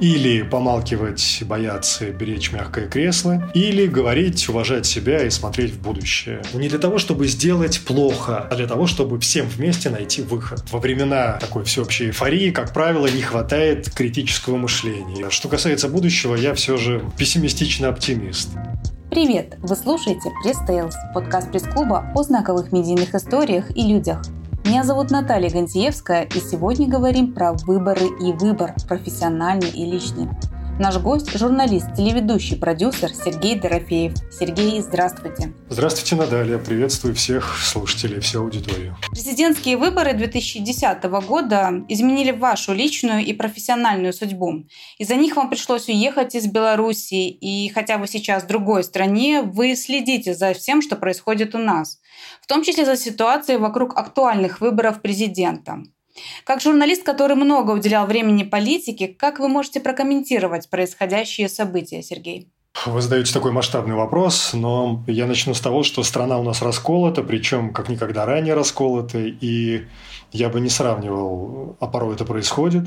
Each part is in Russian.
Или помалкивать, бояться, беречь мягкое кресло, или говорить, уважать себя и смотреть в будущее. Не для того, чтобы сделать плохо, а для того, чтобы всем вместе найти выход. Во времена такой всеобщей эйфории, как правило, не хватает критического мышления. Что касается будущего, я все же пессимистичный оптимист. Привет! Вы слушаете Пресс Tales, подкаст пресс-клуба о знаковых медийных историях и людях. Меня зовут Наталья Гантиевская, и сегодня говорим про выборы и выбор, профессиональный и личный. Наш гость – журналист, телеведущий, продюсер Сергей Дорофеев. Сергей, здравствуйте. Здравствуйте, Наталья. Приветствую всех слушателей, всю аудиторию. Президентские выборы 2010 года изменили вашу личную и профессиональную судьбу. Из-за них вам пришлось уехать из Беларуси, и хотя вы сейчас в другой стране, вы следите за всем, что происходит у нас, в том числе за ситуацией вокруг актуальных выборов президента. Как журналист, который много уделял времени политике, как вы можете прокомментировать происходящие события, Сергей? Вы задаете такой масштабный вопрос, но я начну с того, что страна у нас расколота, причем как никогда ранее расколота, и я бы не сравнивал, а порой это происходит,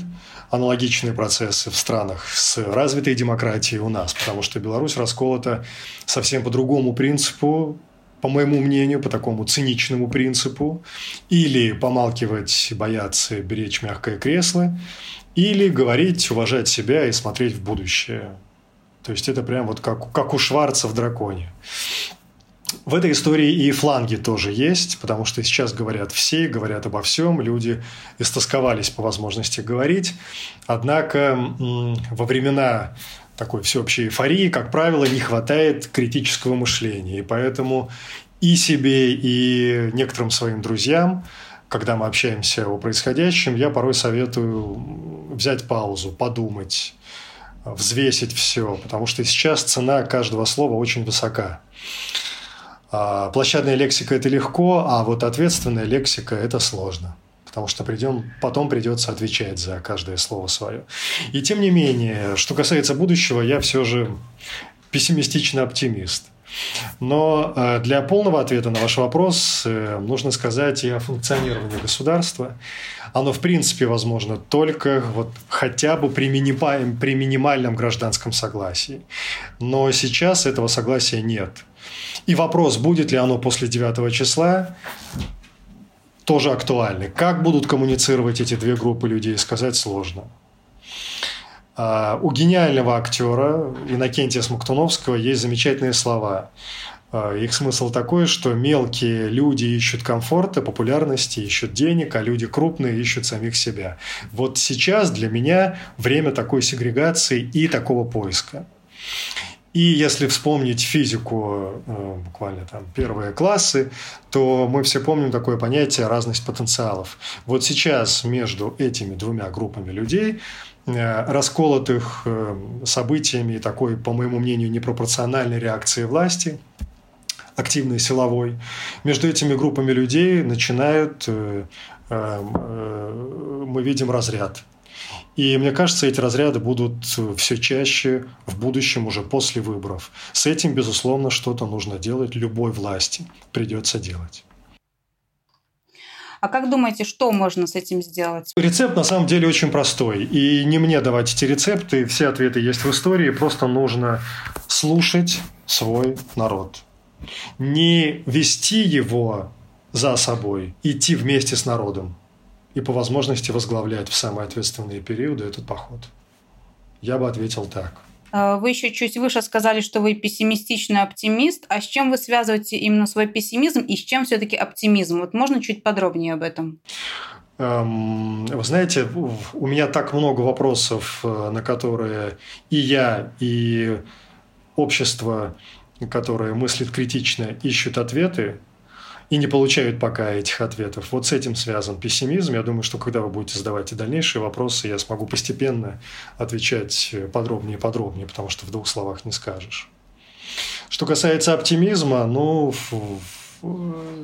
аналогичные процессы в странах с развитой демократией у нас, потому что Беларусь расколота совсем по другому принципу, по моему мнению, по такому циничному принципу, или помалкивать, бояться, беречь мягкое кресло, или говорить, уважать себя и смотреть в будущее. То есть это прям вот как, как у Шварца в «Драконе». В этой истории и фланги тоже есть, потому что сейчас говорят все, говорят обо всем, люди истосковались по возможности говорить. Однако во времена такой всеобщей эйфории, как правило, не хватает критического мышления. И поэтому и себе, и некоторым своим друзьям, когда мы общаемся о происходящем, я порой советую взять паузу, подумать, взвесить все, потому что сейчас цена каждого слова очень высока. А, площадная лексика – это легко, а вот ответственная лексика – это сложно потому что придем, потом придется отвечать за каждое слово свое. И тем не менее, что касается будущего, я все же пессимистичный оптимист. Но э, для полного ответа на ваш вопрос э, нужно сказать и о функционировании государства. Оно, в принципе, возможно только вот хотя бы при, минимальном, при минимальном гражданском согласии. Но сейчас этого согласия нет. И вопрос, будет ли оно после 9 числа, тоже актуальны. Как будут коммуницировать эти две группы людей, сказать сложно. А, у гениального актера Иннокентия Смоктуновского есть замечательные слова. А, их смысл такой, что мелкие люди ищут комфорта, популярности, ищут денег, а люди крупные ищут самих себя. Вот сейчас для меня время такой сегрегации и такого поиска. И если вспомнить физику, э, буквально там первые классы, то мы все помним такое понятие разность потенциалов. Вот сейчас между этими двумя группами людей э, расколотых э, событиями и такой, по моему мнению, непропорциональной реакции власти, активной силовой, между этими группами людей начинают, мы видим разряд. И мне кажется, эти разряды будут все чаще в будущем уже после выборов. С этим, безусловно, что-то нужно делать любой власти. Придется делать. А как думаете, что можно с этим сделать? Рецепт на самом деле очень простой. И не мне давать эти рецепты, все ответы есть в истории. Просто нужно слушать свой народ. Не вести его за собой, идти вместе с народом и по возможности возглавлять в самые ответственные периоды этот поход. Я бы ответил так. А, вы еще чуть выше сказали, что вы пессимистичный оптимист. А с чем вы связываете именно свой пессимизм и с чем все-таки оптимизм? Вот можно чуть подробнее об этом? Эм, вы знаете, у меня так много вопросов, э, на которые и я, и общество, которое мыслит критично, ищут ответы и не получают пока этих ответов. Вот с этим связан пессимизм. Я думаю, что когда вы будете задавать и дальнейшие вопросы, я смогу постепенно отвечать подробнее и подробнее, потому что в двух словах не скажешь. Что касается оптимизма, ну,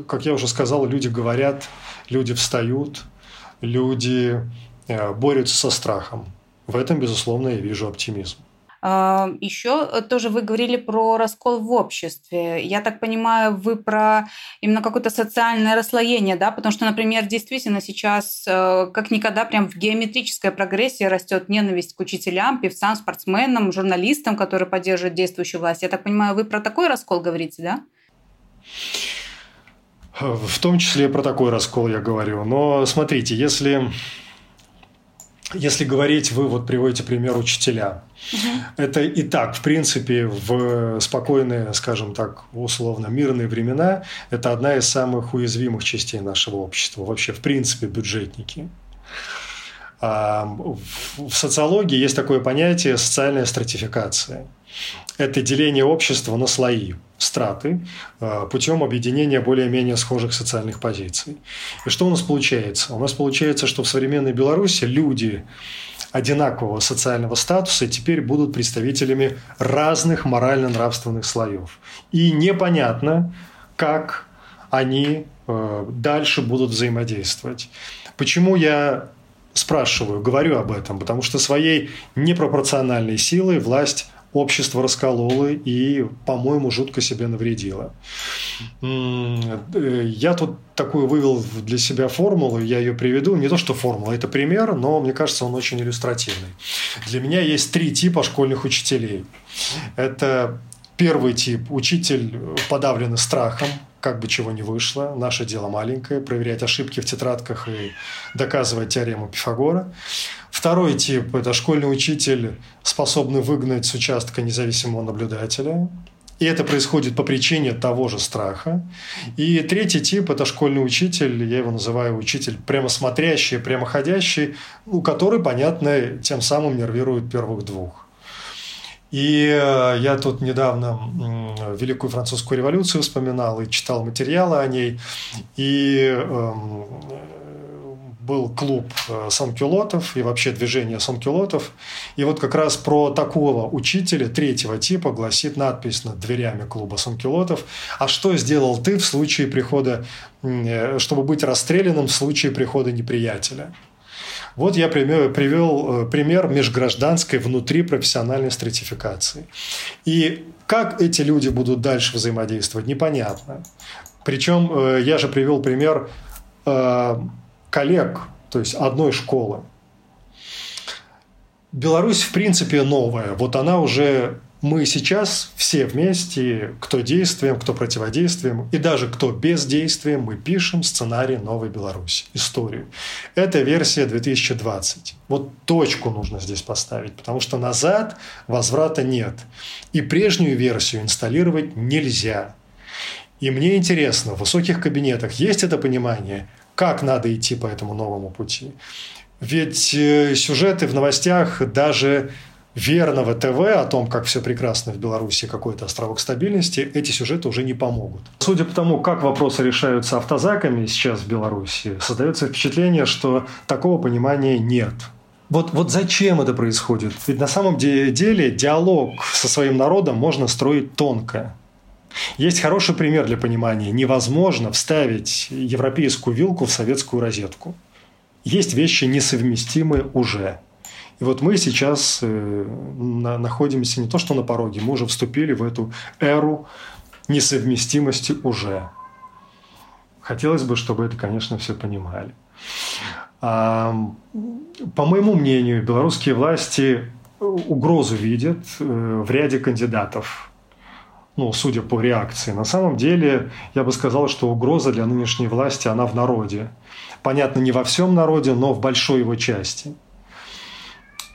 как я уже сказал, люди говорят, люди встают, люди э, борются со страхом. В этом, безусловно, я вижу оптимизм. А, Еще тоже вы говорили про раскол в обществе. Я так понимаю, вы про именно какое-то социальное расслоение, да? Потому что, например, действительно сейчас э, как никогда прям в геометрической прогрессии растет ненависть к учителям, певцам, спортсменам, журналистам, которые поддерживают действующую власть. Я так понимаю, вы про такой раскол говорите, да? В том числе про такой раскол я говорю. Но смотрите, если если говорить, вы вот приводите пример учителя. Угу. Это и так, в принципе, в спокойные, скажем так, условно мирные времена, это одна из самых уязвимых частей нашего общества. Вообще, в принципе, бюджетники. А в социологии есть такое понятие социальная стратификация. Это деление общества на слои, страты, а, путем объединения более-менее схожих социальных позиций. И что у нас получается? У нас получается, что в современной Беларуси люди одинакового социального статуса теперь будут представителями разных морально-нравственных слоев. И непонятно, как они а, дальше будут взаимодействовать. Почему я спрашиваю, говорю об этом, потому что своей непропорциональной силой власть общество раскололо и, по-моему, жутко себе навредило. Я тут такую вывел для себя формулу, я ее приведу. Не то, что формула, это пример, но мне кажется, он очень иллюстративный. Для меня есть три типа школьных учителей. Это первый тип – учитель подавленный страхом, как бы чего ни вышло, наше дело маленькое, проверять ошибки в тетрадках и доказывать теорему Пифагора. Второй тип – это школьный учитель, способный выгнать с участка независимого наблюдателя. И это происходит по причине того же страха. И третий тип – это школьный учитель, я его называю учитель прямо смотрящий, прямоходящий, у который, понятно, тем самым нервирует первых двух. И э, я тут недавно Великую Французскую революцию вспоминал и читал материалы о ней. И эм, был клуб э, санкюлотов и вообще движение санкюлотов. И вот как раз про такого учителя третьего типа гласит надпись над дверями клуба санкюлотов. А что сделал ты в случае прихода, э, чтобы быть расстрелянным в случае прихода неприятеля? Вот я привел э, пример межгражданской внутри профессиональной стратификации. И как эти люди будут дальше взаимодействовать, непонятно. Причем э, я же привел пример э, коллег, то есть одной школы. Беларусь, в принципе, новая. Вот она уже мы сейчас все вместе, кто действием, кто противодействием, и даже кто бездействием, мы пишем сценарий новой Беларуси, историю. Это версия 2020. Вот точку нужно здесь поставить, потому что назад возврата нет. И прежнюю версию инсталлировать нельзя. И мне интересно, в высоких кабинетах есть это понимание, как надо идти по этому новому пути. Ведь э, сюжеты в новостях даже верного ТВ о том, как все прекрасно в Беларуси, какой-то островок стабильности, эти сюжеты уже не помогут. Судя по тому, как вопросы решаются автозаками сейчас в Беларуси, создается впечатление, что такого понимания нет. Вот, вот зачем это происходит? Ведь на самом деле диалог со своим народом можно строить тонко. Есть хороший пример для понимания. Невозможно вставить европейскую вилку в советскую розетку. Есть вещи несовместимые уже. И вот мы сейчас э, находимся не то что на пороге, мы уже вступили в эту эру несовместимости уже. Хотелось бы, чтобы это, конечно, все понимали. А, по моему мнению, белорусские власти угрозу видят э, в ряде кандидатов. Ну, судя по реакции. На самом деле, я бы сказал, что угроза для нынешней власти, она в народе. Понятно, не во всем народе, но в большой его части –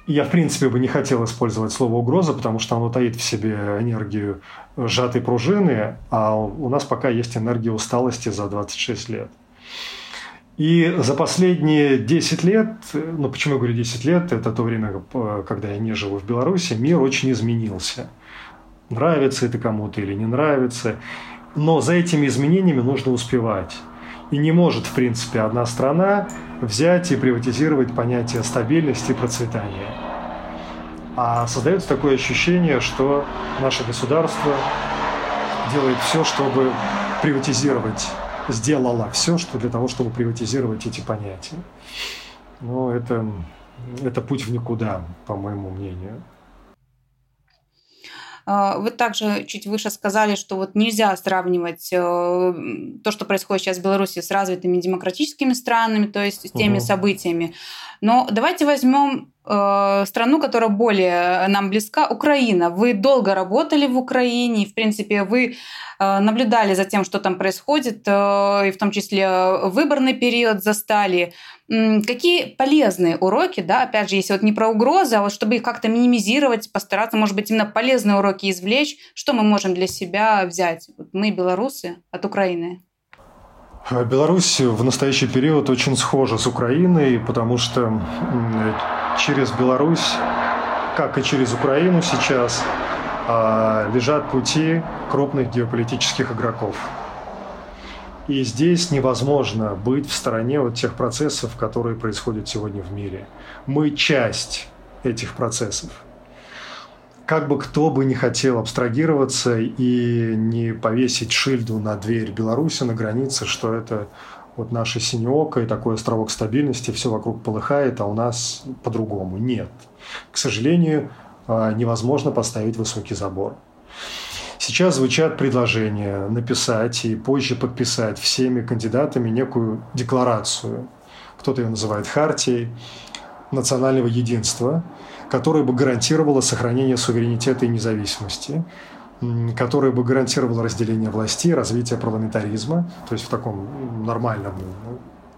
я, в принципе, бы не хотел использовать слово «угроза», потому что оно таит в себе энергию сжатой пружины, а у нас пока есть энергия усталости за 26 лет. И за последние 10 лет, ну почему я говорю 10 лет, это то время, когда я не живу в Беларуси, мир очень изменился. Нравится это кому-то или не нравится. Но за этими изменениями нужно успевать. И не может, в принципе, одна страна взять и приватизировать понятие стабильности и процветания. А создается такое ощущение, что наше государство делает все, чтобы приватизировать, сделало все, что для того, чтобы приватизировать эти понятия. Но это, это путь в никуда, по моему мнению. Э, вы также чуть выше сказали, что вот нельзя сравнивать э, то, что происходит сейчас в Беларуси с развитыми демократическими странами, то есть с теми угу. событиями. Но давайте возьмем страну, которая более нам близка, Украина. Вы долго работали в Украине, в принципе, вы э, наблюдали за тем, что там происходит, э, и в том числе выборный период застали. Какие полезные уроки, да, опять же, если вот не про угрозы, а вот чтобы их как-то минимизировать, постараться, может быть, именно полезные уроки извлечь, что мы можем для себя взять? Вот мы, белорусы, от Украины. Беларусь в настоящий период очень схожа с Украиной, потому что через Беларусь, как и через Украину сейчас, а, лежат пути крупных геополитических игроков. И здесь невозможно быть в стороне от тех процессов, которые происходят сегодня в мире. Мы часть этих процессов. Как бы кто бы не хотел абстрагироваться и не повесить шильду на дверь Беларуси на границе, что это вот наше синеоко и такой островок стабильности, все вокруг полыхает, а у нас по-другому. Нет. К сожалению, а, невозможно поставить высокий забор. Сейчас звучат предложения написать и позже подписать всеми кандидатами некую декларацию. Кто-то ее называет хартией национального единства, которая бы гарантировала сохранение суверенитета и независимости которая бы гарантировала разделение властей, развитие парламентаризма, то есть в таком нормальном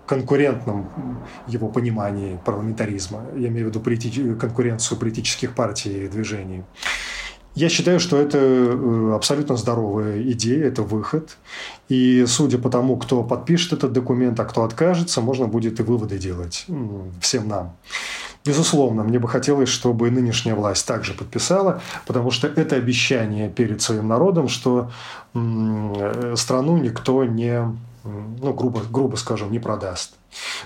конкурентном его понимании парламентаризма. Я имею в виду полити- конкуренцию политических партий и движений. Я считаю, что это э, абсолютно здоровая идея, это выход. И судя по тому, кто подпишет этот документ, а кто откажется, можно будет и выводы делать всем нам. Безусловно, мне бы хотелось, чтобы нынешняя власть также подписала, потому что это обещание перед своим народом, что страну никто не, ну, грубо, грубо скажем, не продаст.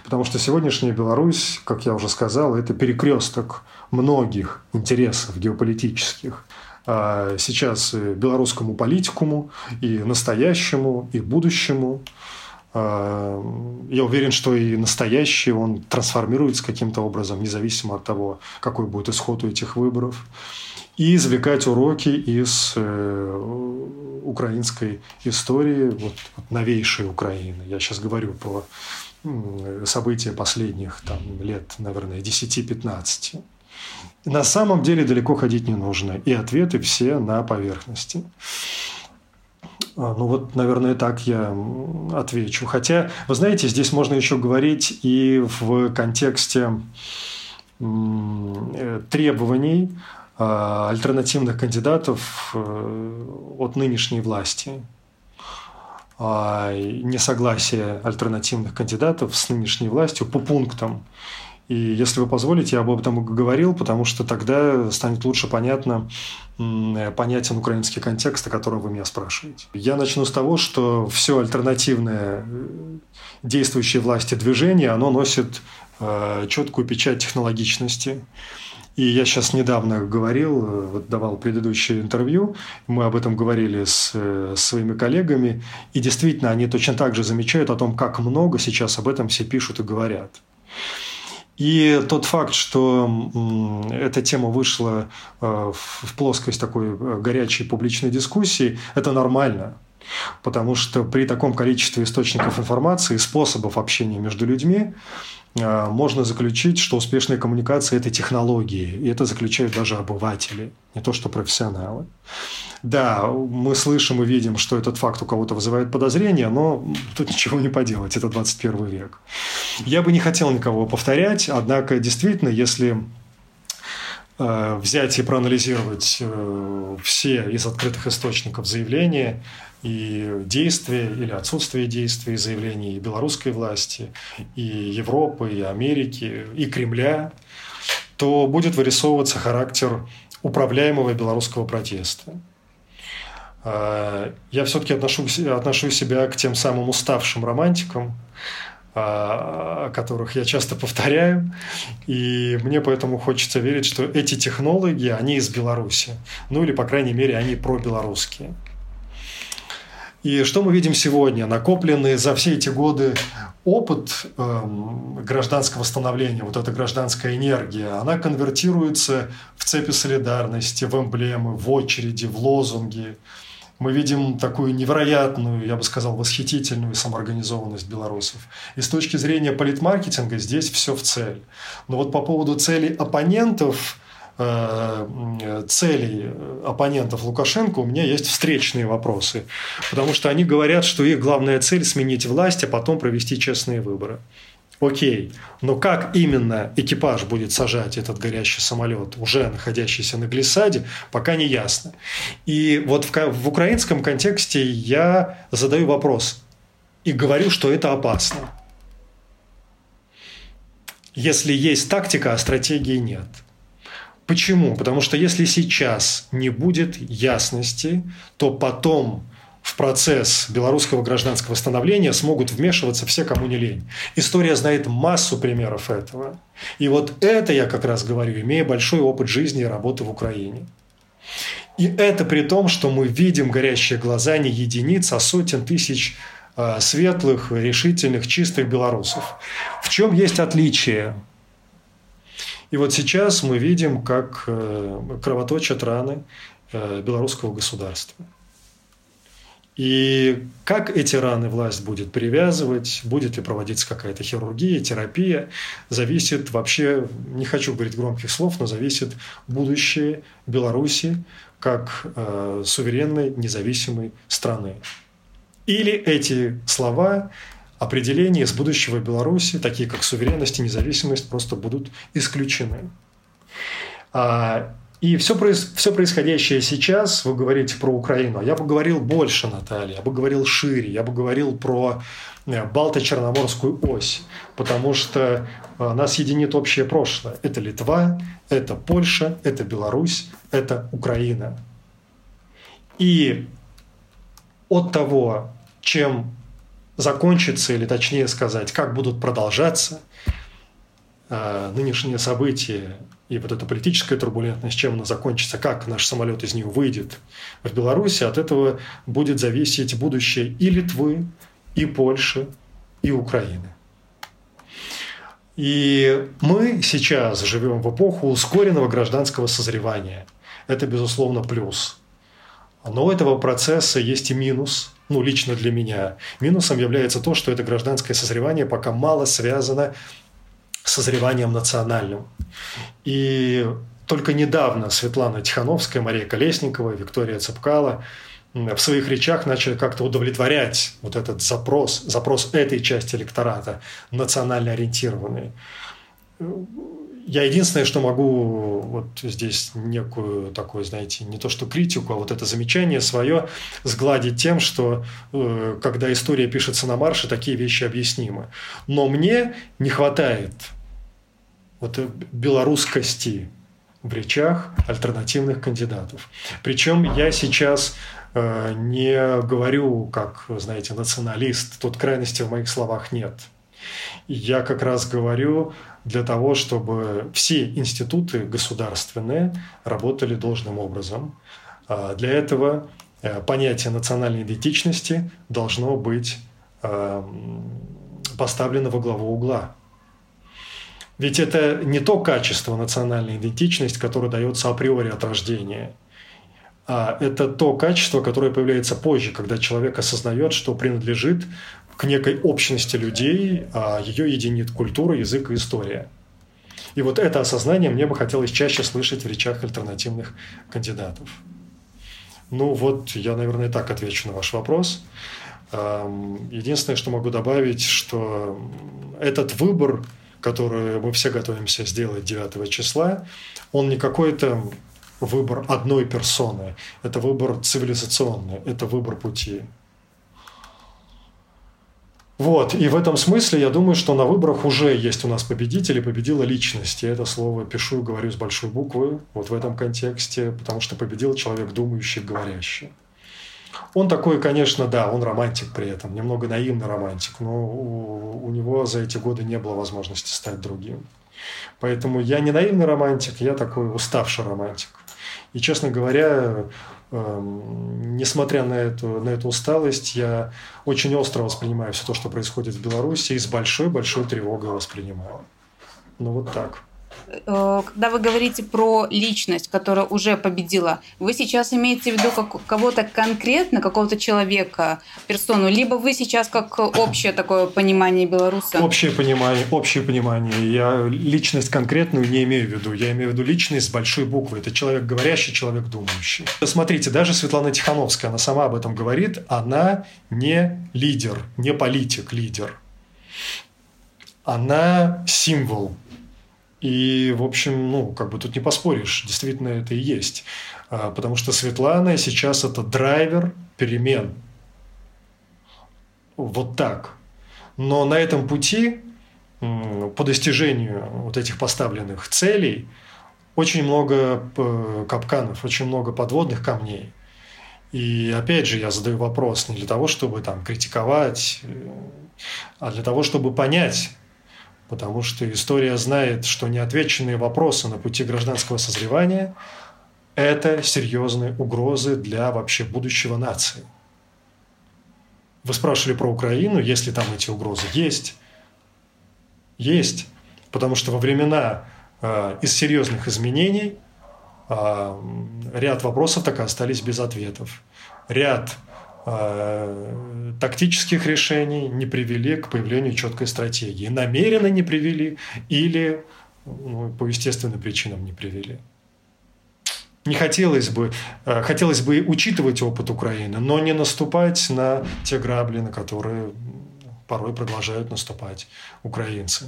Потому что сегодняшняя Беларусь, как я уже сказал, это перекресток многих интересов геополитических. А сейчас белорусскому политикуму, и настоящему, и будущему. А, я уверен, что и настоящий он трансформируется каким-то образом, независимо от того, какой будет исход у этих выборов. И извлекать уроки из э, украинской истории, вот новейшей Украины. Я сейчас говорю про события последних там, лет, наверное, 10-15. На самом деле далеко ходить не нужно, и ответы все на поверхности. А, ну вот, наверное, так я отвечу. Хотя, вы знаете, здесь можно еще говорить и в контексте э, требований а, альтернативных кандидатов э, от нынешней власти. А, несогласие альтернативных кандидатов с нынешней властью по пунктам и если вы позволите, я об этом говорил, потому что тогда станет лучше понятно, понятен украинский контекст, о котором вы меня спрашиваете. Я начну с того, что все альтернативное э, действующей власти движение, оно носит э, четкую печать технологичности. И я сейчас недавно говорил, э, вот давал предыдущее интервью, мы об этом говорили с, с своими коллегами, и действительно они точно так же замечают о том, как много сейчас об этом все пишут и говорят. И тот факт, что эта тема вышла э, в плоскость такой э, горячей публичной дискуссии, это нормально. Потому что при таком количестве источников информации, способов общения между людьми, можно заключить, что успешная коммуникация – это технологии. И это заключают даже обыватели, не то что профессионалы. Да, мы слышим и видим, что этот факт у кого-то вызывает подозрения, но тут ничего не поделать, это 21 век. Я бы не хотел никого повторять, однако действительно, если э, взять и проанализировать э, все из открытых источников заявления и действия или отсутствие действий заявлений белорусской власти, и Европы, и Америки, и Кремля, то будет вырисовываться характер управляемого белорусского протеста. А, я все-таки отношу, отношу себя к тем самым уставшим романтикам, а, о которых я часто повторяю. И мне поэтому хочется верить, что эти технологии, они из Беларуси. Ну или, по крайней мере, они пробелорусские. И что мы видим сегодня? Накопленный за все эти годы опыт э, гражданского становления, вот эта гражданская энергия, она конвертируется в цепи солидарности, в эмблемы, в очереди, в лозунги. Мы видим такую невероятную, я бы сказал, восхитительную самоорганизованность белорусов. И с точки зрения политмаркетинга здесь все в цель. Но вот по поводу целей оппонентов, целей оппонентов Лукашенко у меня есть встречные вопросы. Потому что они говорят, что их главная цель – сменить власть, а потом провести честные выборы. Окей, но как именно экипаж будет сажать этот горящий самолет, уже находящийся на глиссаде, пока не ясно. И вот в, в украинском контексте я задаю вопрос и говорю, что это опасно. Если есть тактика, а стратегии нет. Почему? Потому что если сейчас не будет ясности, то потом в процесс белорусского гражданского становления смогут вмешиваться все, кому не лень. История знает массу примеров этого. И вот это я как раз говорю, имея большой опыт жизни и работы в Украине. И это при том, что мы видим горящие глаза не единиц, а сотен тысяч э, светлых, решительных, чистых белорусов. В чем есть отличие? И вот сейчас мы видим, как э, кровоточат раны э, белорусского государства. И как эти раны власть будет привязывать, будет ли проводиться какая-то хирургия, терапия, зависит вообще, не хочу говорить громких слов, но зависит будущее Беларуси как э, суверенной, независимой страны. Или эти слова, определения из будущего Беларуси, такие как суверенность и независимость, просто будут исключены. А, и все, все происходящее сейчас, вы говорите про Украину, а я бы говорил больше, Наталья, я бы говорил шире, я бы говорил про э, Балто-Черноморскую ось, потому что э, нас единит общее прошлое. Это Литва, это Польша, это Беларусь, это Украина. И от того, чем закончится, или точнее сказать, как будут продолжаться э, нынешние события и вот эта политическая турбулентность, чем она закончится, как наш самолет из нее выйдет в Беларуси, от этого будет зависеть будущее и Литвы, и Польши, и Украины. И мы сейчас живем в эпоху ускоренного гражданского созревания. Это, безусловно, плюс. Но у этого процесса есть и минус, ну, лично для меня. Минусом является то, что это гражданское созревание пока мало связано созреванием национальным. И только недавно Светлана Тихановская, Мария Колесникова, Виктория Цепкала в своих речах начали как-то удовлетворять вот этот запрос, запрос этой части электората, национально ориентированный. Я единственное, что могу вот здесь некую такую, знаете, не то что критику, а вот это замечание свое сгладить тем, что э, когда история пишется на марше, такие вещи объяснимы. Но мне не хватает вот белорусскости в речах альтернативных кандидатов. Причем я сейчас э, не говорю, как, знаете, националист, тут крайности в моих словах нет. Я как раз говорю для того, чтобы все институты государственные работали должным образом. А для этого э, понятие национальной идентичности должно быть э, поставлено во главу угла. Ведь это не то качество национальной идентичности, которое дается априори от рождения, а это то качество, которое появляется позже, когда человек осознает, что принадлежит к некой общности людей, а ее единит культура, язык и история. И вот это осознание мне бы хотелось чаще слышать в речах альтернативных кандидатов. Ну вот, я, наверное, так отвечу на ваш вопрос. Единственное, что могу добавить, что этот выбор – которую мы все готовимся сделать 9 числа, он не какой-то выбор одной персоны, это выбор цивилизационный, это выбор пути. Вот, и в этом смысле я думаю, что на выборах уже есть у нас победители, победила личность. Я это слово пишу и говорю с большой буквы, вот в этом контексте, потому что победил человек думающий, говорящий. Он такой, конечно, да, он романтик при этом, немного наивный романтик, но у, у него за эти годы не было возможности стать другим. Поэтому я не наивный романтик, я такой уставший романтик. И, честно говоря, несмотря на эту, на эту усталость, я очень остро воспринимаю все то, что происходит в Беларуси, и с большой-большой тревогой воспринимаю. Ну вот так. Э, когда вы говорите про личность, которая уже победила, вы сейчас имеете в виду кого-то конкретно, какого-то человека, персону, либо вы сейчас как общее такое понимание белоруса? Общее понимание, общее понимание. Я личность конкретную не имею в виду. Я имею в виду личность с большой буквы. Это человек говорящий, человек думающий. Смотрите, даже Светлана Тихановская, она сама об этом говорит, она не лидер, не политик-лидер. Она символ и, в общем, ну, как бы тут не поспоришь, действительно это и есть. А, потому что Светлана сейчас это драйвер перемен. Вот так. Но на этом пути по достижению вот этих поставленных целей очень много э, капканов, очень много подводных камней. И опять же, я задаю вопрос не для того, чтобы там критиковать, э, а для того, чтобы понять, потому что история знает, что неотвеченные вопросы на пути гражданского созревания – это серьезные угрозы для вообще будущего нации. Вы спрашивали про Украину, есть ли там эти угрозы? Есть. Есть. Потому что во времена э, из серьезных изменений э, ряд вопросов так и остались без ответов. Ряд тактических решений не привели к появлению четкой стратегии. Намеренно не привели или ну, по естественным причинам не привели. Не хотелось бы, э, хотелось бы учитывать опыт Украины, но не наступать на те грабли, на которые порой продолжают наступать украинцы.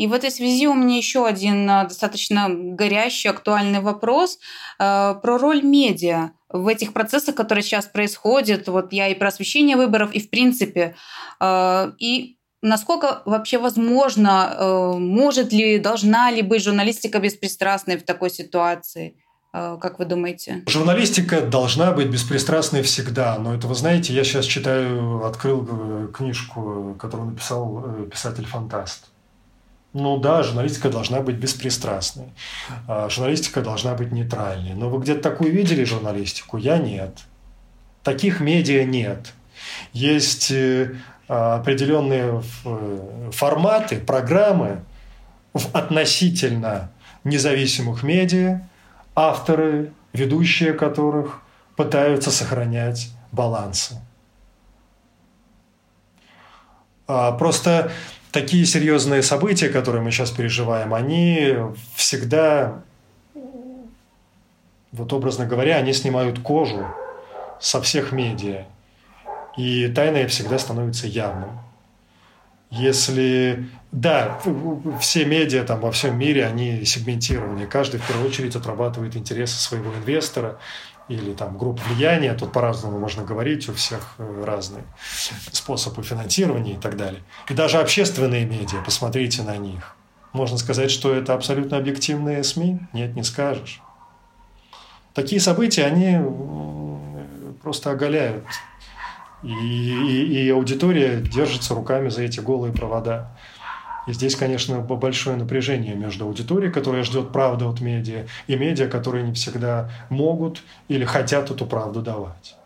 И в этой связи у меня еще один э, достаточно горящий, актуальный вопрос э, про роль медиа в этих процессах, которые сейчас происходят. Вот я и про освещение выборов, и в принципе. Э, и насколько вообще возможно, может ли, должна ли быть журналистика беспристрастной в такой ситуации? Как вы думаете? Журналистика должна быть беспристрастной всегда. Но это, вы знаете, я сейчас читаю, открыл книжку, которую написал писатель-фантаст. Ну да, журналистика должна быть беспристрастной. А, журналистика должна быть нейтральной. Но вы где-то такую видели журналистику? Я нет. Таких медиа нет. Есть э, определенные э, форматы, программы в относительно независимых медиа, авторы, ведущие которых пытаются сохранять балансы. А, просто такие серьезные события, которые мы сейчас переживаем, они всегда, вот образно говоря, они снимают кожу со всех медиа. И тайное всегда становится явным. Если, да, все медиа там во всем мире, они сегментированы. Каждый в первую очередь отрабатывает интересы своего инвестора, или там групп влияния, тут по-разному можно говорить, у всех э, разные способы финансирования и так далее. И даже общественные медиа, посмотрите на них. Можно сказать, что это абсолютно объективные СМИ? Нет, не скажешь. Такие события, они просто оголяют. И, и, и аудитория держится руками за эти голые провода. И здесь, конечно, большое напряжение между аудиторией, которая ждет правды от медиа, и медиа, которые не всегда могут или хотят эту правду давать.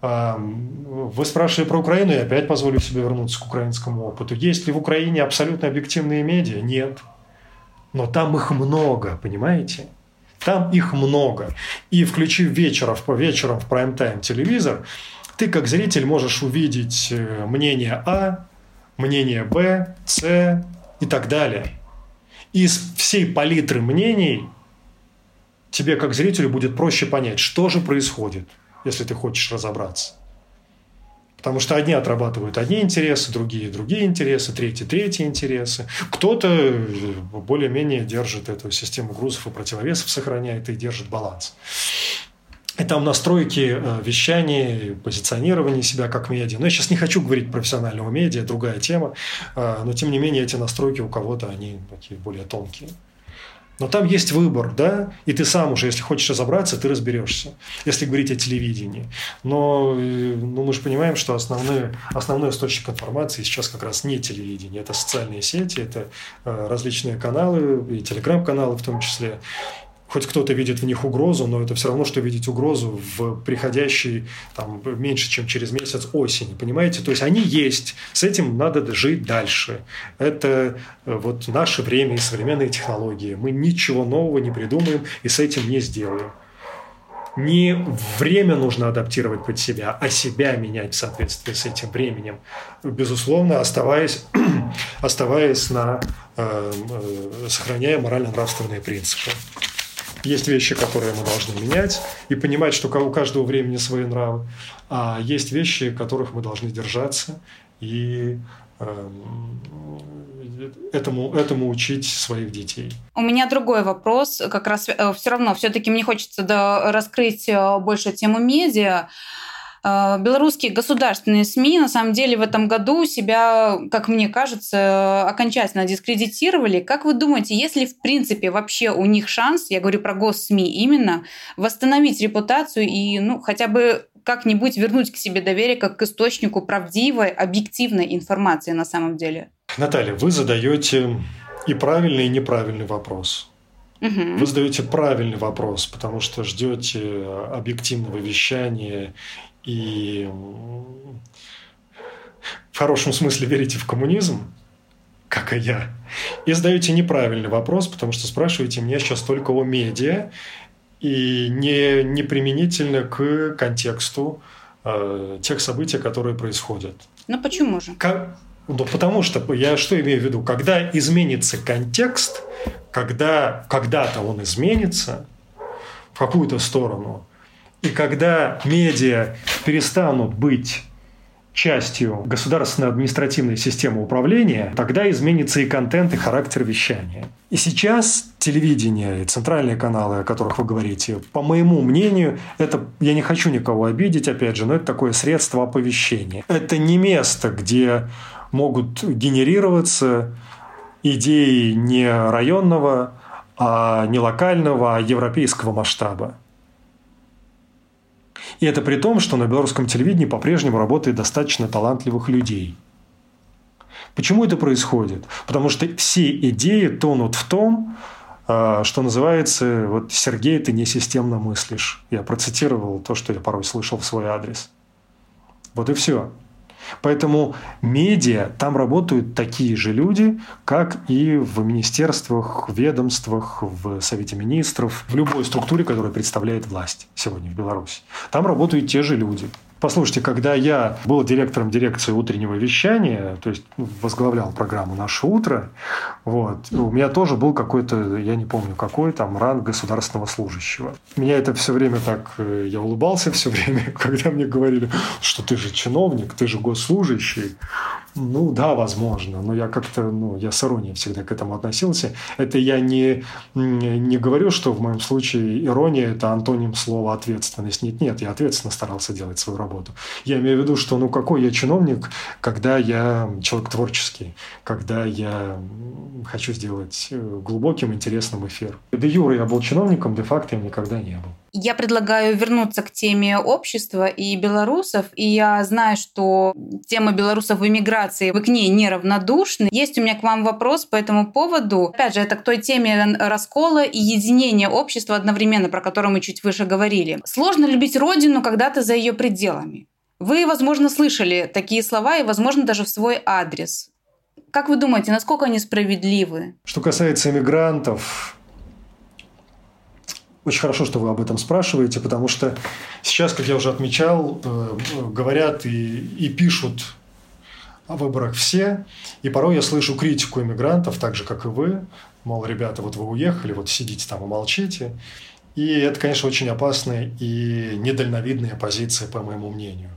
Вы спрашивали про Украину, я опять позволю себе вернуться к украинскому опыту. Есть ли в Украине абсолютно объективные медиа? Нет. Но там их много, понимаете? Там их много. И включив вечером, по вечерам в прайм-тайм телевизор, ты как зритель можешь увидеть э, мнение А, мнение Б, С и так далее. Из всей палитры мнений тебе как зрителю будет проще понять, что же происходит, если ты хочешь разобраться. Потому что одни отрабатывают одни интересы, другие другие интересы, третьи третьи интересы. Кто-то более-менее держит эту систему грузов и противовесов, сохраняет и держит баланс. И там настройки э, вещания, позиционирование себя как медиа. Но я сейчас не хочу говорить профессионального медиа, другая тема. Э, но тем не менее эти настройки у кого-то, они такие более тонкие. Но там есть выбор, да, и ты сам уже, если хочешь разобраться, ты разберешься, если говорить о телевидении. Но э, ну, мы же понимаем, что основной, основной источник информации сейчас как раз не телевидение, это социальные сети, это различные каналы, и телеграм-каналы в том числе. Хоть кто-то видит в них угрозу, но это все равно, что видеть угрозу в приходящей там, меньше, чем через месяц осени. Понимаете? То есть они есть. С этим надо жить дальше. Это э, вот наше время и современные технологии. Мы ничего нового не придумаем и с этим не сделаем. Не время нужно адаптировать под себя, а себя менять в соответствии с этим временем. Безусловно, оставаясь, оставаясь на, э, э, сохраняя морально-нравственные принципы. Есть вещи, которые мы должны менять и понимать, что у каждого времени свои нравы, а есть вещи, которых мы должны держаться и эм, этому, этому учить своих детей. У меня другой вопрос, как раз э, все равно, все-таки мне хочется раскрыть э, больше тему медиа. Э, белорусские государственные СМИ на самом деле в этом году себя, как мне кажется, окончательно дискредитировали. Как вы думаете, если в принципе вообще у них шанс, я говорю про госсми именно, восстановить репутацию и ну, хотя бы как-нибудь вернуть к себе доверие как к источнику правдивой, объективной информации на самом деле? Наталья, вы задаете и правильный, и неправильный вопрос. Угу. Вы задаете правильный вопрос, потому что ждете объективного вещания и в хорошем смысле верите в коммунизм, как и я, и задаете неправильный вопрос, потому что спрашиваете меня сейчас только о медиа и не, не применительно к контексту э, тех событий, которые происходят. Ну почему же? Как, ну, потому что я что имею в виду? Когда изменится контекст, когда когда-то он изменится в какую-то сторону, и когда медиа перестанут быть частью государственной административной системы управления, тогда изменится и контент, и характер вещания. И сейчас телевидение и центральные каналы, о которых вы говорите, по моему мнению, это, я не хочу никого обидеть, опять же, но это такое средство оповещения. Это не место, где могут генерироваться идеи не районного, а не локального, а европейского масштаба. И это при том, что на белорусском телевидении по-прежнему работает достаточно талантливых людей. Почему это происходит? Потому что все идеи тонут в том, а, что называется, вот Сергей, ты не системно мыслишь. Я процитировал то, что я порой слышал в свой адрес. Вот и все. Поэтому медиа, там работают такие же люди, как и в министерствах, ведомствах, в Совете министров, в любой структуре, которая представляет власть сегодня в Беларуси. Там работают те же люди. Послушайте, когда я был директором дирекции утреннего вещания, то есть возглавлял программу «Наше утро», вот, у меня тоже был какой-то, я не помню какой, там ранг государственного служащего. Меня это все время так, э, я улыбался все время, когда мне говорили, что ты же чиновник, ты же госслужащий. Ну да, возможно, но я как-то, ну, я с иронией всегда к этому относился. Это я не, не говорю, что в моем случае ирония – это антоним слова ответственность. Нет, нет, я ответственно старался делать свою работу. Я имею в виду, что ну какой я чиновник, когда я человек творческий, когда я хочу сделать э, глубоким, интересным эфир. Де юра я был чиновником, де-факто я никогда не был. Я предлагаю вернуться к теме общества и белорусов. И я знаю, что тема белорусов в эмиграции, вы к ней неравнодушны. Есть у меня к вам вопрос по этому поводу. Опять же, это к той теме раскола и единения общества одновременно, про которую мы чуть выше говорили. Сложно любить родину, когда ты за ее пределами. Вы, возможно, слышали такие слова и, возможно, даже в свой адрес. Как вы думаете, насколько они справедливы? Что касается иммигрантов, очень хорошо, что вы об этом спрашиваете, потому что сейчас, как я уже отмечал, э, говорят и, и пишут о выборах все, и порой я слышу критику иммигрантов, так же, как и вы, мол, ребята, вот вы уехали, вот сидите там и молчите. И это, конечно, очень опасная и недальновидная позиция, по моему мнению.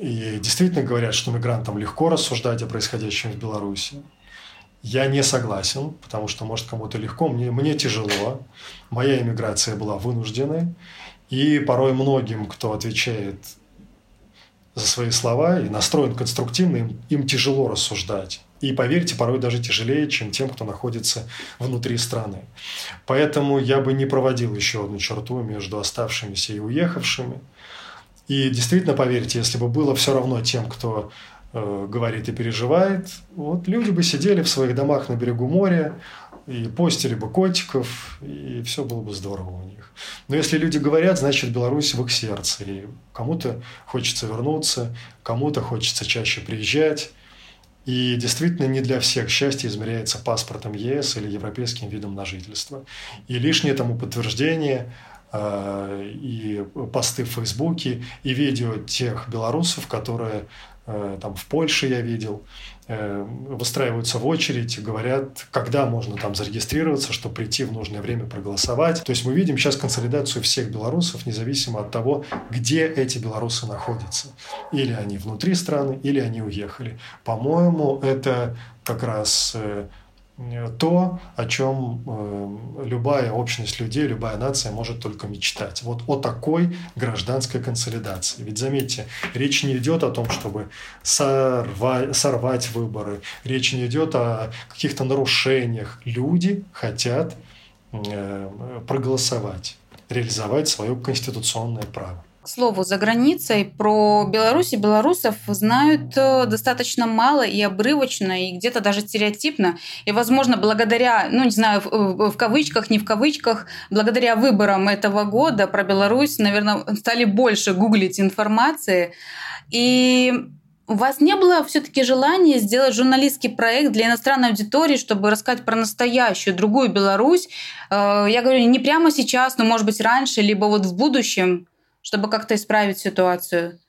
И действительно говорят, что мигрантам легко рассуждать о происходящем в Беларуси. Я не согласен, потому что, может, кому-то легко, мне, мне тяжело. Моя иммиграция была вынужденной. И порой многим, кто отвечает за свои слова и настроен конструктивно, им, им тяжело рассуждать. И поверьте, порой даже тяжелее, чем тем, кто находится внутри страны. Поэтому я бы не проводил еще одну черту между оставшимися и уехавшими. И действительно, поверьте, если бы было все равно тем, кто говорит и переживает, вот люди бы сидели в своих домах на берегу моря, и постили бы котиков, и все было бы здорово у них. Но если люди говорят, значит, Беларусь в их сердце. И кому-то хочется вернуться, кому-то хочется чаще приезжать. И действительно не для всех счастье измеряется паспортом ЕС или европейским видом на жительство. И лишнее тому подтверждение э, и посты в Фейсбуке, и видео тех белорусов, которые э, там в Польше я видел, Э, выстраиваются в очередь, говорят, когда можно там зарегистрироваться, чтобы прийти в нужное время проголосовать. То есть мы видим сейчас консолидацию всех белорусов, независимо от того, где эти белорусы находятся. Или они внутри страны, или они уехали. По-моему, это как раз э, то, о чем э, любая общность людей, любая нация может только мечтать. Вот о такой гражданской консолидации. Ведь заметьте, речь не идет о том, чтобы сорвать, сорвать выборы, речь не идет о каких-то нарушениях. Люди хотят э, проголосовать, реализовать свое конституционное право. К слову, за границей про Беларусь и белорусов знают э, достаточно мало и обрывочно, и где-то даже стереотипно. И, возможно, благодаря, ну, не знаю, в, в кавычках, не в кавычках, благодаря выборам этого года про Беларусь, наверное, стали больше гуглить информации. И у вас не было все-таки желания сделать журналистский проект для иностранной аудитории, чтобы рассказать про настоящую, другую Беларусь? Э, я говорю, не прямо сейчас, но, может быть, раньше, либо вот в будущем чтобы как-то исправить ситуацию?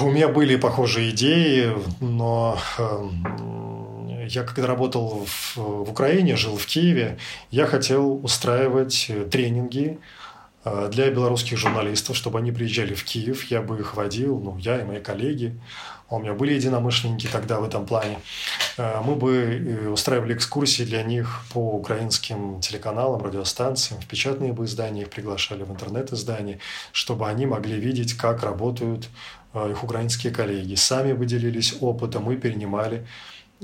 У меня были похожие идеи, но эм, я когда работал в, Украине, жил в Киеве, я хотел устраивать тренинги для белорусских журналистов, чтобы они приезжали в Киев, я бы их водил, ну, я и мои коллеги. У меня были единомышленники тогда в этом плане. Э, мы бы э, устраивали экскурсии для них по украинским телеканалам, радиостанциям, в печатные бы издания их приглашали, в интернет-издания, чтобы они могли видеть, как работают э, их украинские коллеги. Сами бы делились опытом и перенимали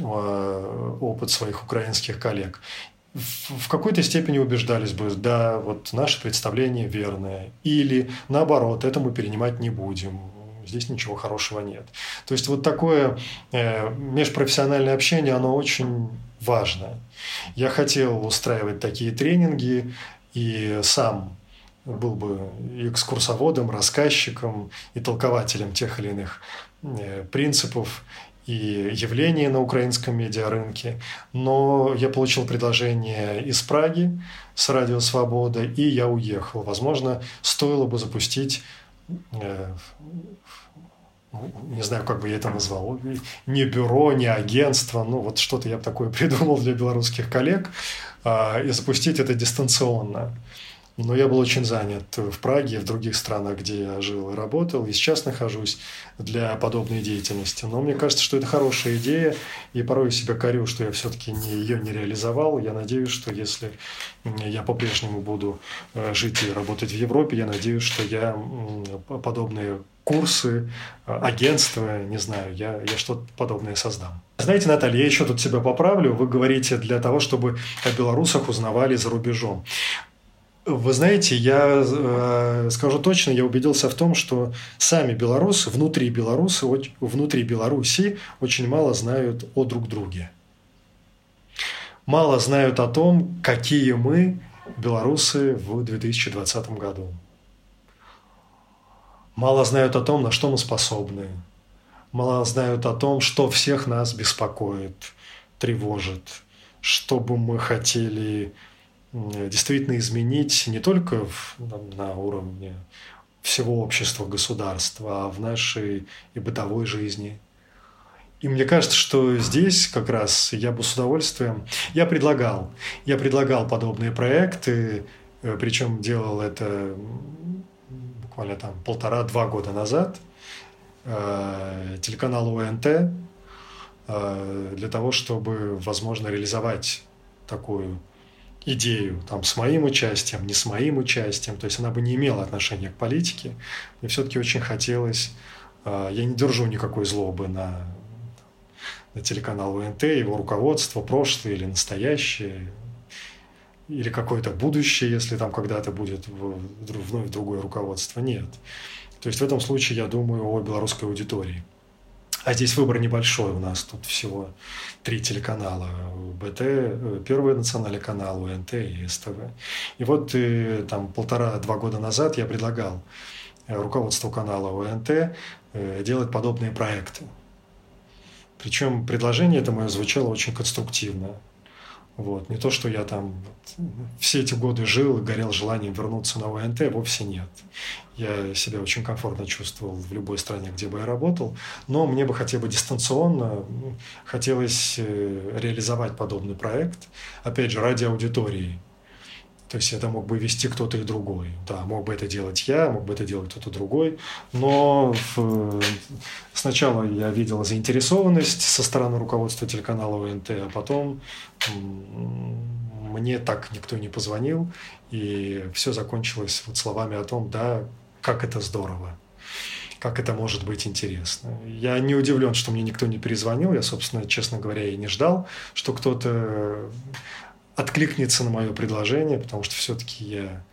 опыт своих украинских коллег в какой-то степени убеждались бы, да, вот наше представление верное, или наоборот, это мы перенимать не будем, здесь ничего хорошего нет. То есть вот такое э, межпрофессиональное общение, оно очень важно. Я хотел устраивать такие тренинги и сам был бы экскурсоводом, рассказчиком и толкователем тех или иных э, принципов и явлений на украинском медиарынке. Но я получил предложение из Праги с Радио Свобода, и я уехал. Возможно, стоило бы запустить э, не знаю, как бы я это назвал, не бюро, не агентство, ну вот что-то я такое придумал для белорусских коллег, а, и запустить это дистанционно. Но я был очень занят в Праге в других странах, где я жил и работал, и сейчас нахожусь для подобной деятельности. Но мне кажется, что это хорошая идея, и порой я себя корю, что я все-таки не, ее не реализовал. Я надеюсь, что если я по-прежнему буду э, жить и работать в Европе, я надеюсь, что я подобные курсы, э, агентства, не знаю, я, я что-то подобное создам. Знаете, Наталья, я еще тут себя поправлю. Вы говорите для того, чтобы о белорусах узнавали за рубежом. Вы знаете, я э, скажу точно, я убедился в том, что сами белорусы, внутри белорусы, внутри Беларуси очень мало знают о друг друге. Мало знают о том, какие мы, белорусы, в 2020 году. Мало знают о том, на что мы способны. Мало знают о том, что всех нас беспокоит, тревожит, что бы мы хотели действительно изменить не только в, на уровне всего общества, государства, а в нашей и бытовой жизни. И мне кажется, что здесь как раз я бы с удовольствием... Я предлагал, я предлагал подобные проекты, э, причем делал это буквально там полтора-два года назад э, телеканалу ОНТ э, для того, чтобы, возможно, реализовать такую идею там, с моим участием, не с моим участием, то есть она бы не имела отношения к политике. Мне все-таки очень хотелось, э, я не держу никакой злобы на, на телеканал УНТ, его руководство, прошлое или настоящее, или какое-то будущее, если там когда-то будет вновь другое руководство. Нет. То есть в этом случае я думаю о белорусской аудитории. А здесь выбор небольшой у нас. Тут всего три телеканала. БТ, э, Первый национальный канал, УНТ и СТВ. И вот и, там полтора-два года назад я предлагал руководству канала УНТ делать подобные проекты. Причем предложение это мое звучало очень конструктивно. Вот. Не то, что я там все эти годы жил и горел желанием вернуться на ОНТ, вовсе нет. Я себя очень комфортно чувствовал в любой стране, где бы я работал, но мне бы хотя бы дистанционно хотелось э, реализовать подобный проект, опять же, ради аудитории, то есть это мог бы вести кто-то и другой. Да, мог бы это делать я, мог бы это делать кто-то другой. Но в... сначала я видел заинтересованность со стороны руководства телеканала ОНТ, а потом мне так никто не позвонил, и все закончилось вот словами о том, да, как это здорово как это может быть интересно. Я не удивлен, что мне никто не перезвонил. Я, собственно, честно говоря, и не ждал, что кто-то откликнется на мое предложение, потому что все-таки я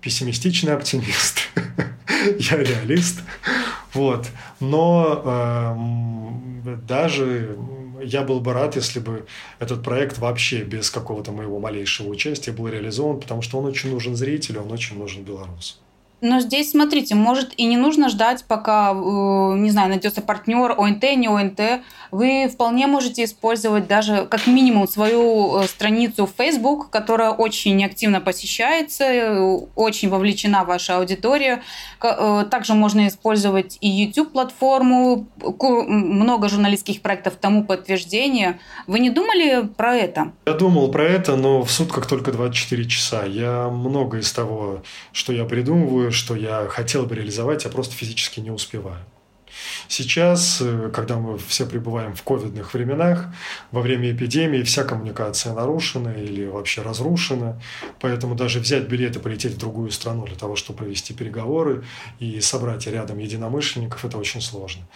пессимистичный оптимист, я реалист. Вот. Но э, даже я был бы рад, если бы этот проект вообще без какого-то моего малейшего участия был реализован, потому что он очень нужен зрителю, он очень нужен белорусу. Но здесь, смотрите, может и не нужно ждать, пока, э, не знаю, найдется партнер, ОНТ, не ОНТ. Вы вполне можете использовать даже как минимум свою э, страницу в Facebook, которая очень активно посещается, э, очень вовлечена ваша аудитория. Также можно использовать и YouTube-платформу, много журналистских проектов тому подтверждение. Вы не думали про это? Я думал про это, но в сутках только 24 часа. Я много из того, что я придумываю, что я хотел бы реализовать, я просто физически не успеваю. Сейчас, э, когда мы все пребываем в ковидных временах, во время эпидемии вся коммуникация нарушена или вообще разрушена, поэтому даже взять билет и полететь в другую страну для того, чтобы провести переговоры и собрать рядом единомышленников, это очень сложно.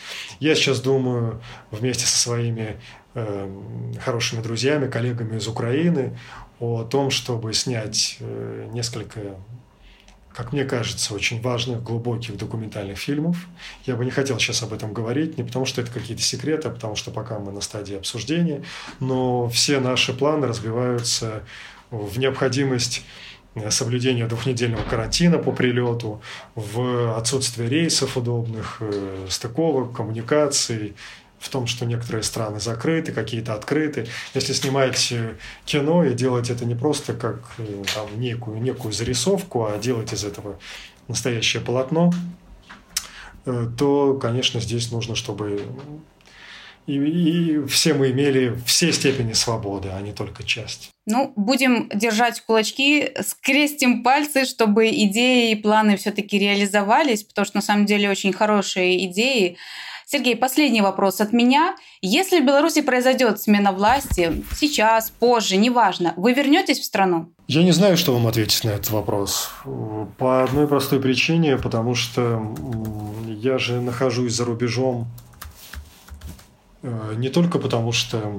Я сейчас думаю вместе со своими э, хорошими друзьями, коллегами из Украины о том, чтобы снять э, несколько как мне кажется, очень важных, глубоких документальных фильмов. Я бы не хотел сейчас об этом говорить, не потому что это какие-то секреты, а потому что пока мы на стадии обсуждения, но все наши планы разбиваются в необходимость соблюдения двухнедельного карантина по прилету, в отсутствие рейсов удобных, э, стыковок, коммуникаций, в том, что некоторые страны закрыты, какие-то открыты. Если снимать кино и делать это не просто как э, там, некую, некую зарисовку, а делать из этого настоящее полотно, э, то, конечно, здесь нужно, чтобы и, и все мы имели все степени свободы, а не только часть. Ну, будем держать кулачки, скрестим пальцы, чтобы идеи и планы все-таки реализовались, потому что на самом деле очень хорошие идеи. Сергей, последний вопрос от меня. Если в Беларуси произойдет смена власти, сейчас, позже, неважно, вы вернетесь в страну? Я не знаю, что вам ответить на этот вопрос. По одной простой причине, потому что я же нахожусь за рубежом э, не только потому, что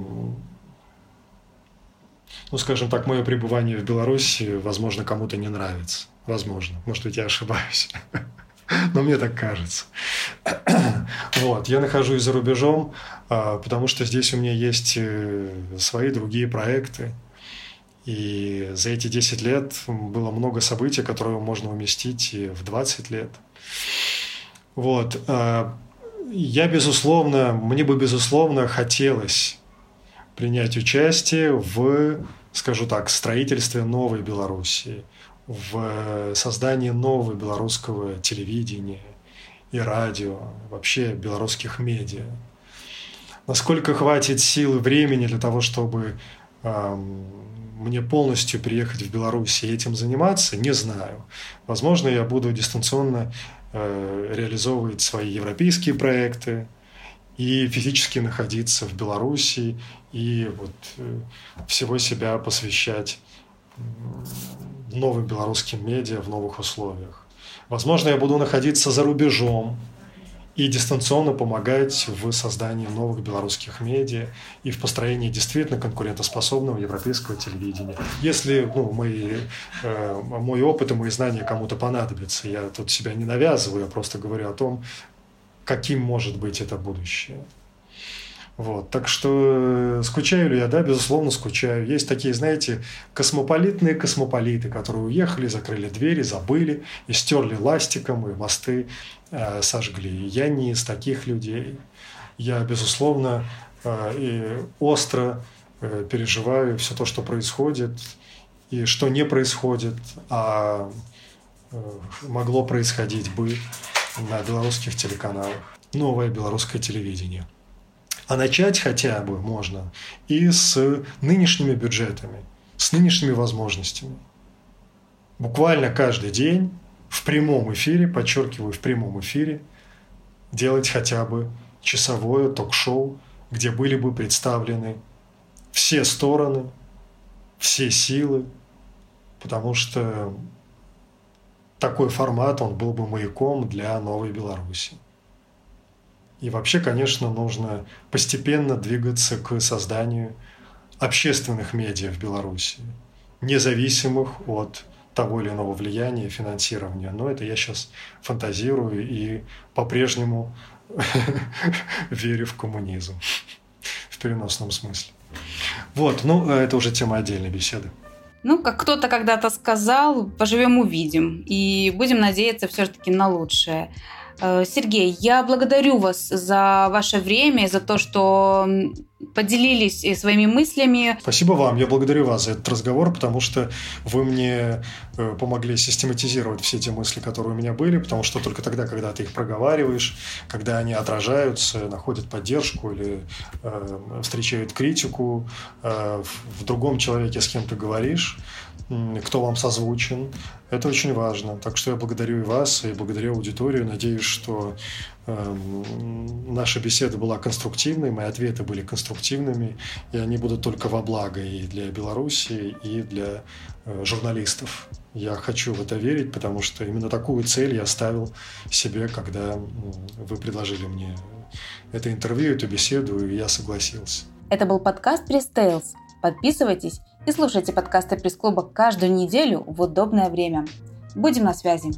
ну, скажем так, мое пребывание в Беларуси, возможно, кому-то не нравится. Возможно. Может быть, я ошибаюсь. Но мне так кажется. Вот, я нахожусь за рубежом, а, потому что здесь у меня есть э, свои другие проекты. И за эти 10 лет было много событий, которые можно уместить в 20 лет. Вот. А, я, безусловно, мне бы, безусловно, хотелось принять участие в, скажу так, строительстве новой Белоруссии – в создании нового белорусского телевидения и радио, вообще белорусских медиа. Насколько хватит сил и времени для того, чтобы э, мне полностью приехать в Беларусь и этим заниматься, не знаю. Возможно, я буду дистанционно э, реализовывать свои европейские проекты и физически находиться в Беларуси и вот э, всего себя посвящать новым белорусским медиа в новых условиях. Возможно, я буду находиться за рубежом и дистанционно помогать в создании новых белорусских медиа и в построении действительно конкурентоспособного европейского телевидения. Если ну, мои, э, мой опыт и мои знания кому-то понадобятся, я тут себя не навязываю, я просто говорю о том, каким может быть это будущее. Вот. Так что э, скучаю ли я? Да, безусловно, скучаю. Есть такие, знаете, космополитные космополиты, которые уехали, закрыли двери, забыли и стерли ластиком, и мосты э, сожгли. Я не из таких людей. Я, безусловно, э, и остро э, переживаю все то, что происходит, и что не происходит, а э, могло происходить бы на белорусских телеканалах. Новое белорусское телевидение – а начать хотя бы можно и с нынешними бюджетами, с нынешними возможностями. Буквально каждый день в прямом эфире, подчеркиваю, в прямом эфире, делать хотя бы часовое ток-шоу, где были бы представлены все стороны, все силы, потому что такой формат, он был бы маяком для новой Беларуси. И вообще, конечно, нужно постепенно двигаться к созданию общественных медиа в Беларуси, независимых от того или иного влияния, финансирования. Но это я сейчас фантазирую и по-прежнему верю в коммунизм в переносном смысле. Вот, ну, это уже тема отдельной беседы. Ну, как кто-то когда-то сказал, поживем увидим. И будем надеяться все-таки на лучшее. Э, Сергей, я благодарю вас за ваше время, за то, что поделились э, своими мыслями. Спасибо вам. Я благодарю вас за этот разговор, потому что вы мне э, помогли систематизировать все те мысли, которые у меня были, потому что только тогда, когда ты их проговариваешь, когда они отражаются, находят поддержку или э, встречают критику э, в другом человеке, с кем ты говоришь, кто вам созвучен. Это очень важно. Так что я благодарю и вас, и благодарю аудиторию. Надеюсь, что наша беседа была конструктивной, мои ответы были конструктивными, и они будут только во благо и для Беларуси, и для э, журналистов. Я хочу в это верить, потому что именно такую цель я ставил себе, когда вы предложили мне это интервью, эту беседу, и я согласился. Это был подкаст «Пресс Подписывайтесь и слушайте подкасты пресс-клуба каждую неделю в удобное время. Будем на связи.